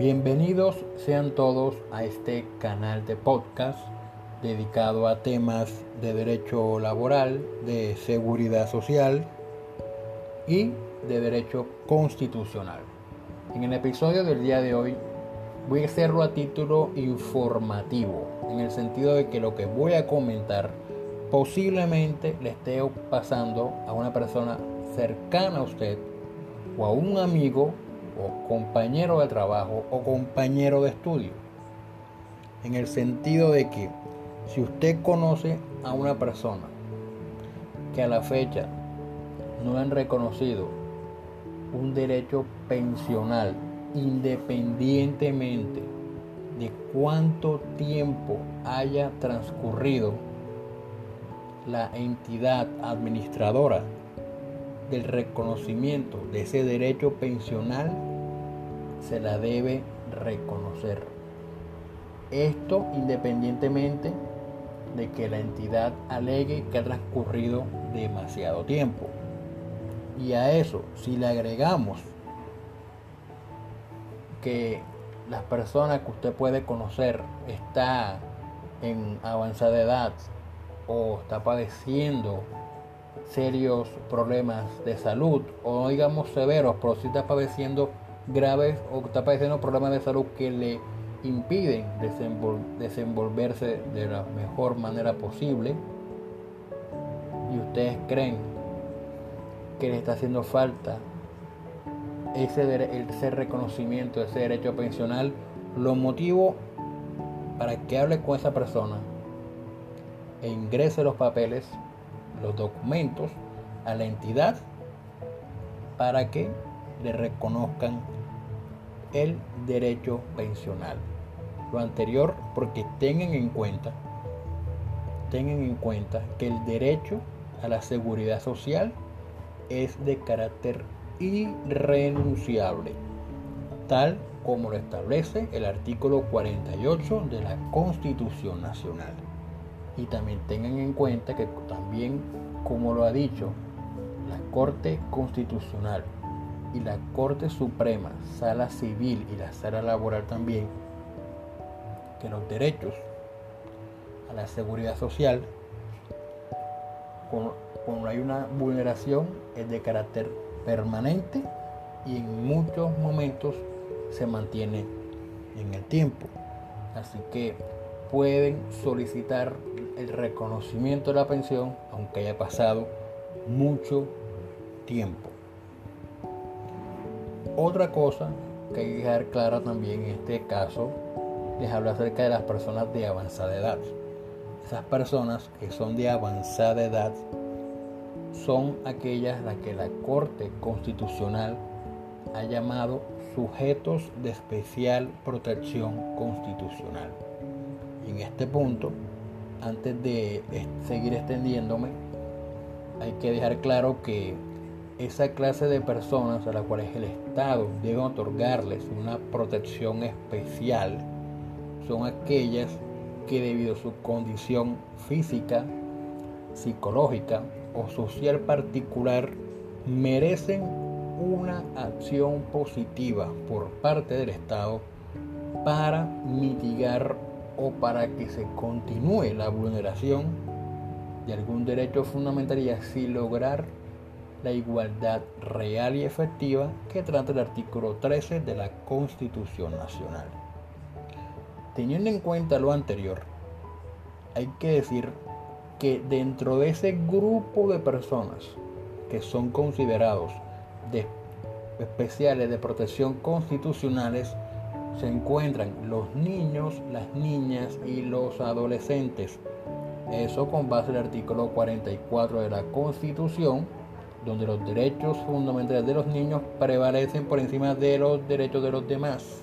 Bienvenidos sean todos a este canal de podcast dedicado a temas de derecho laboral, de seguridad social y de derecho constitucional. En el episodio del día de hoy voy a hacerlo a título informativo, en el sentido de que lo que voy a comentar posiblemente le esté pasando a una persona cercana a usted o a un amigo o compañero de trabajo o compañero de estudio. En el sentido de que si usted conoce a una persona que a la fecha no han reconocido un derecho pensional independientemente de cuánto tiempo haya transcurrido la entidad administradora del reconocimiento de ese derecho pensional se la debe reconocer. Esto independientemente de que la entidad alegue que ha transcurrido demasiado tiempo. Y a eso, si le agregamos que las personas que usted puede conocer está en avanzada edad o está padeciendo serios problemas de salud o no digamos severos, pero si está padeciendo graves o está padeciendo problemas de salud que le impiden desenvolverse de la mejor manera posible. Y ustedes creen que le está haciendo falta ese, ese reconocimiento, ese derecho pensional, lo motivo para que hable con esa persona e ingrese los papeles, los documentos a la entidad para que le reconozcan el derecho pensional. Lo anterior porque tengan en cuenta, tengan en cuenta que el derecho a la seguridad social es de carácter irrenunciable, tal como lo establece el artículo 48 de la Constitución Nacional. Y también tengan en cuenta que también, como lo ha dicho la Corte Constitucional y la Corte Suprema, Sala Civil y la Sala Laboral también, que los derechos a la seguridad social, cuando hay una vulneración, es de carácter permanente y en muchos momentos se mantiene en el tiempo. Así que pueden solicitar el reconocimiento de la pensión aunque haya pasado mucho tiempo. Otra cosa que hay que dejar clara también en este caso les hablo acerca de las personas de avanzada edad. Esas personas que son de avanzada edad son aquellas las que la Corte Constitucional ha llamado sujetos de especial protección constitucional. En este punto, antes de seguir extendiéndome, hay que dejar claro que esa clase de personas a las cuales el Estado debe otorgarles una protección especial son aquellas que debido a su condición física, psicológica o social particular merecen una acción positiva por parte del Estado para mitigar o para que se continúe la vulneración de algún derecho fundamental y así lograr la igualdad real y efectiva que trata el artículo 13 de la Constitución Nacional. Teniendo en cuenta lo anterior, hay que decir que dentro de ese grupo de personas que son considerados de especiales de protección constitucionales se encuentran los niños, las niñas y los adolescentes. Eso con base el artículo 44 de la Constitución, donde los derechos fundamentales de los niños prevalecen por encima de los derechos de los demás,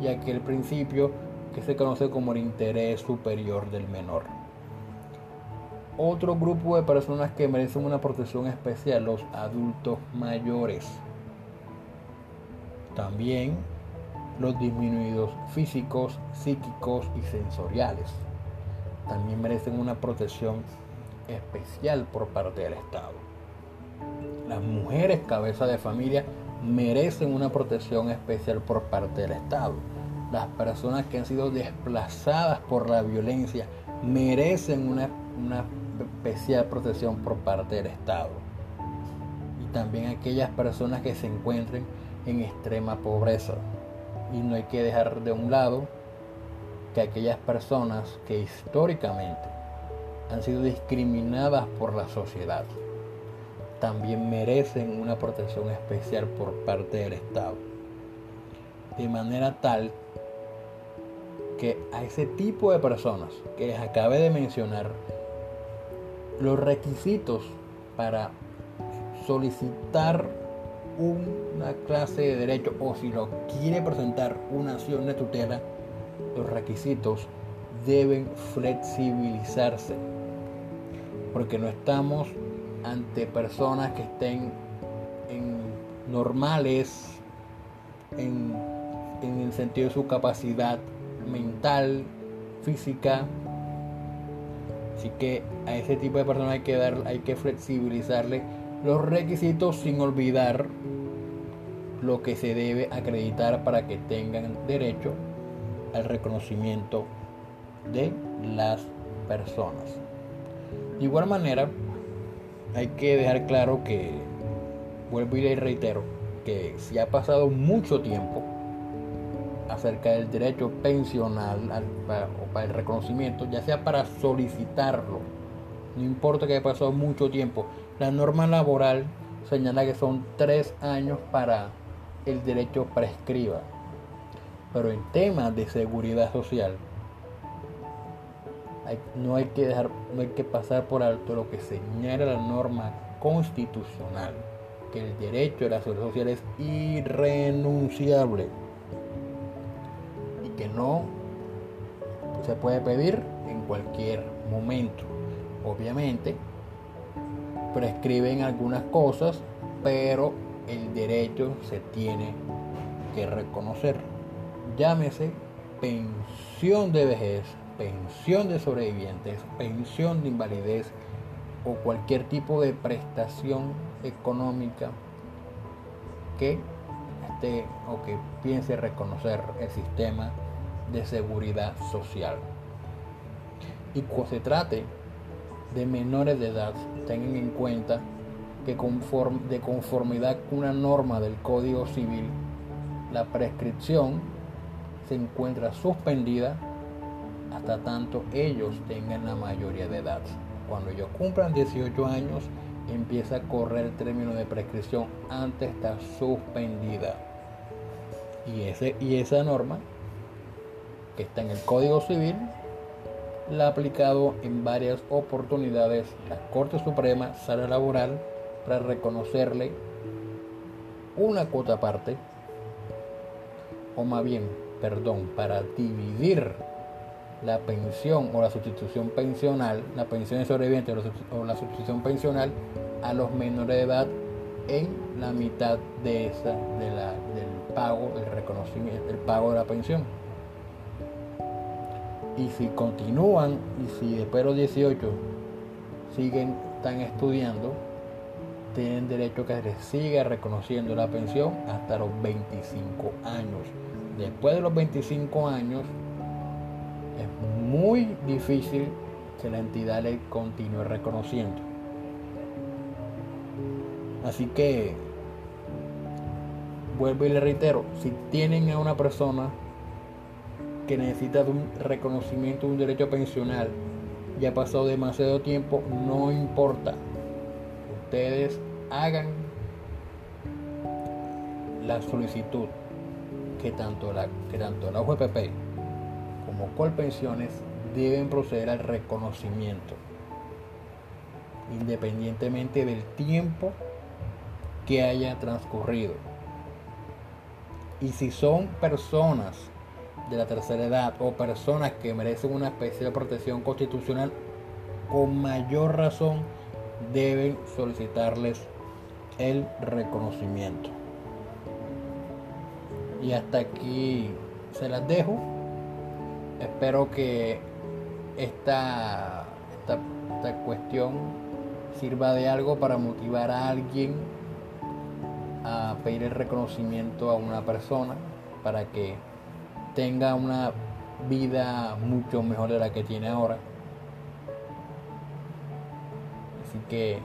y aquel principio que se conoce como el interés superior del menor. Otro grupo de personas que merecen una protección especial, los adultos mayores. También los disminuidos físicos, psíquicos y sensoriales. También merecen una protección especial por parte del Estado. Las mujeres cabeza de familia merecen una protección especial por parte del Estado. Las personas que han sido desplazadas por la violencia merecen una, una especial protección por parte del Estado. Y también aquellas personas que se encuentren en extrema pobreza. Y no hay que dejar de un lado que aquellas personas que históricamente han sido discriminadas por la sociedad también merecen una protección especial por parte del Estado. De manera tal que a ese tipo de personas que les acabé de mencionar, los requisitos para solicitar una clase de derecho o si lo quiere presentar una acción de tutela, los requisitos deben flexibilizarse. Porque no estamos ante personas que estén en normales en, en el sentido de su capacidad mental, física. Así que a ese tipo de personas hay que dar, hay que flexibilizarle los requisitos sin olvidar lo que se debe acreditar para que tengan derecho al reconocimiento de las personas. De igual manera, hay que dejar claro que, vuelvo y le reitero, que si ha pasado mucho tiempo acerca del derecho pensional o para el reconocimiento, ya sea para solicitarlo, no importa que haya pasado mucho tiempo, la norma laboral señala que son tres años para el derecho prescriba. Pero en temas de seguridad social, no hay que dejar, no hay que pasar por alto lo que señala la norma constitucional, que el derecho a la seguridad social es irrenunciable y que no se puede pedir en cualquier momento. Obviamente, prescriben algunas cosas, pero el derecho se tiene que reconocer. Llámese pensión de vejez, pensión de sobrevivientes, pensión de invalidez o cualquier tipo de prestación económica que esté o que piense reconocer el sistema de seguridad social. Y cuando se trate de menores de edad, tengan en cuenta que de conformidad con una norma del Código Civil, la prescripción se encuentra suspendida hasta tanto ellos tengan la mayoría de edad. Cuando ellos cumplan 18 años, empieza a correr el término de prescripción, antes está suspendida. Y, ese, y esa norma, que está en el Código Civil, la ha aplicado en varias oportunidades la Corte Suprema Sala Laboral para reconocerle una cuota aparte, o más bien, perdón, para dividir la pensión o la sustitución pensional, la pensión de sobreviviente o la sustitución pensional a los menores de edad en la mitad de esa del pago, del reconocimiento, del pago de la pensión. Y si continúan y si después de los 18 siguen están estudiando, tienen derecho a que se siga reconociendo la pensión hasta los 25 años. Después de los 25 años es muy difícil que la entidad le continúe reconociendo. Así que, vuelvo y le reitero, si tienen a una persona que necesita de un reconocimiento de un derecho pensional y ha pasado demasiado tiempo, no importa. Ustedes hagan la solicitud que tanto la, que tanto la UGPP como Colpensiones deben proceder al reconocimiento, independientemente del tiempo que haya transcurrido. Y si son personas de la tercera edad o personas que merecen una especie de protección constitucional, con mayor razón deben solicitarles el reconocimiento. Y hasta aquí se las dejo espero que esta, esta, cuestión sirva de algo para motivar a alguien a pedir el reconocimiento a una persona para que tenga una vida mucho mejor de la que tiene ahora. Así que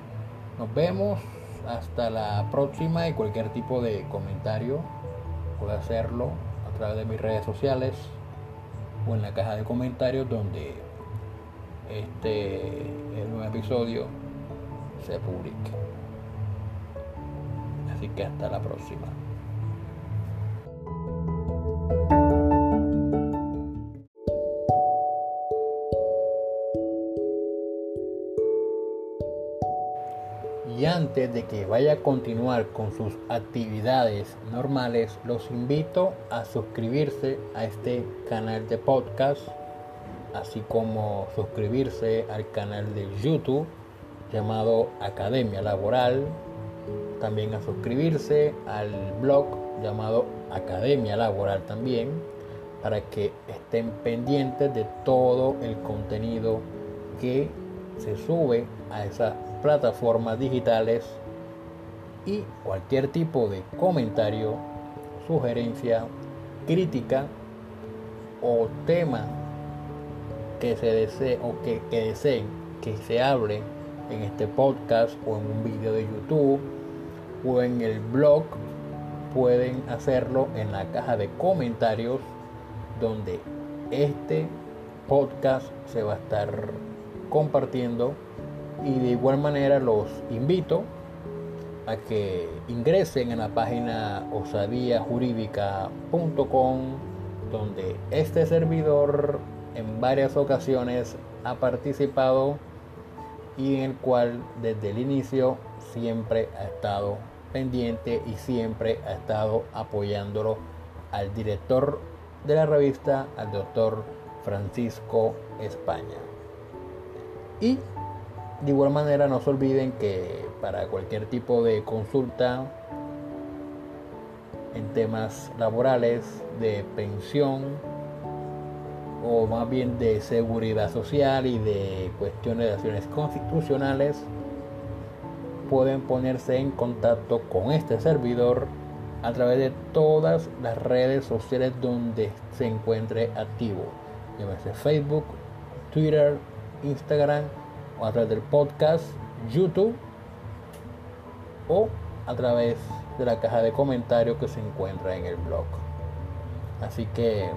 nos vemos hasta la próxima y cualquier tipo de comentario puede hacerlo a través de mis redes sociales o en la caja de comentarios donde este el nuevo episodio se publique. Así que hasta la próxima. De que vaya a continuar con sus actividades normales, los invito a suscribirse a este canal de podcast, así como suscribirse al canal de YouTube llamado Academia Laboral, también a suscribirse al blog llamado Academia Laboral también, para que estén pendientes de todo el contenido que se sube a esas plataformas digitales y cualquier tipo de comentario, sugerencia, crítica o tema que se desee o que, deseen que se hable en este podcast o en un vídeo de YouTube o en el blog pueden hacerlo en la caja de comentarios donde este podcast se va a estar compartiendo y de igual manera los invito a que ingresen en la página osadiajurídica.com donde este servidor en varias ocasiones ha participado y en el cual desde el inicio siempre ha estado pendiente y siempre ha estado apoyándolo al director de la revista, al doctor Francisco España. Y de igual manera no se olviden que para cualquier tipo de consulta en temas laborales, de pensión o más bien de seguridad social y de cuestiones de acciones constitucionales, pueden ponerse en contacto con este servidor a través de todas las redes sociales donde se encuentre activo. Llámese Facebook, Twitter, Instagram o a través del podcast, YouTube o a través de la caja de comentarios que se encuentra en el blog. Así que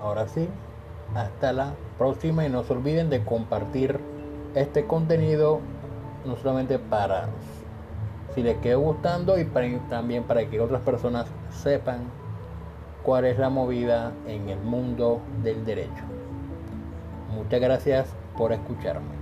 ahora sí, hasta la próxima y no se olviden de compartir este contenido no solamente para si les quedó gustando y también para que otras personas sepan cuál es la movida en el mundo del derecho. Muchas gracias por escucharme.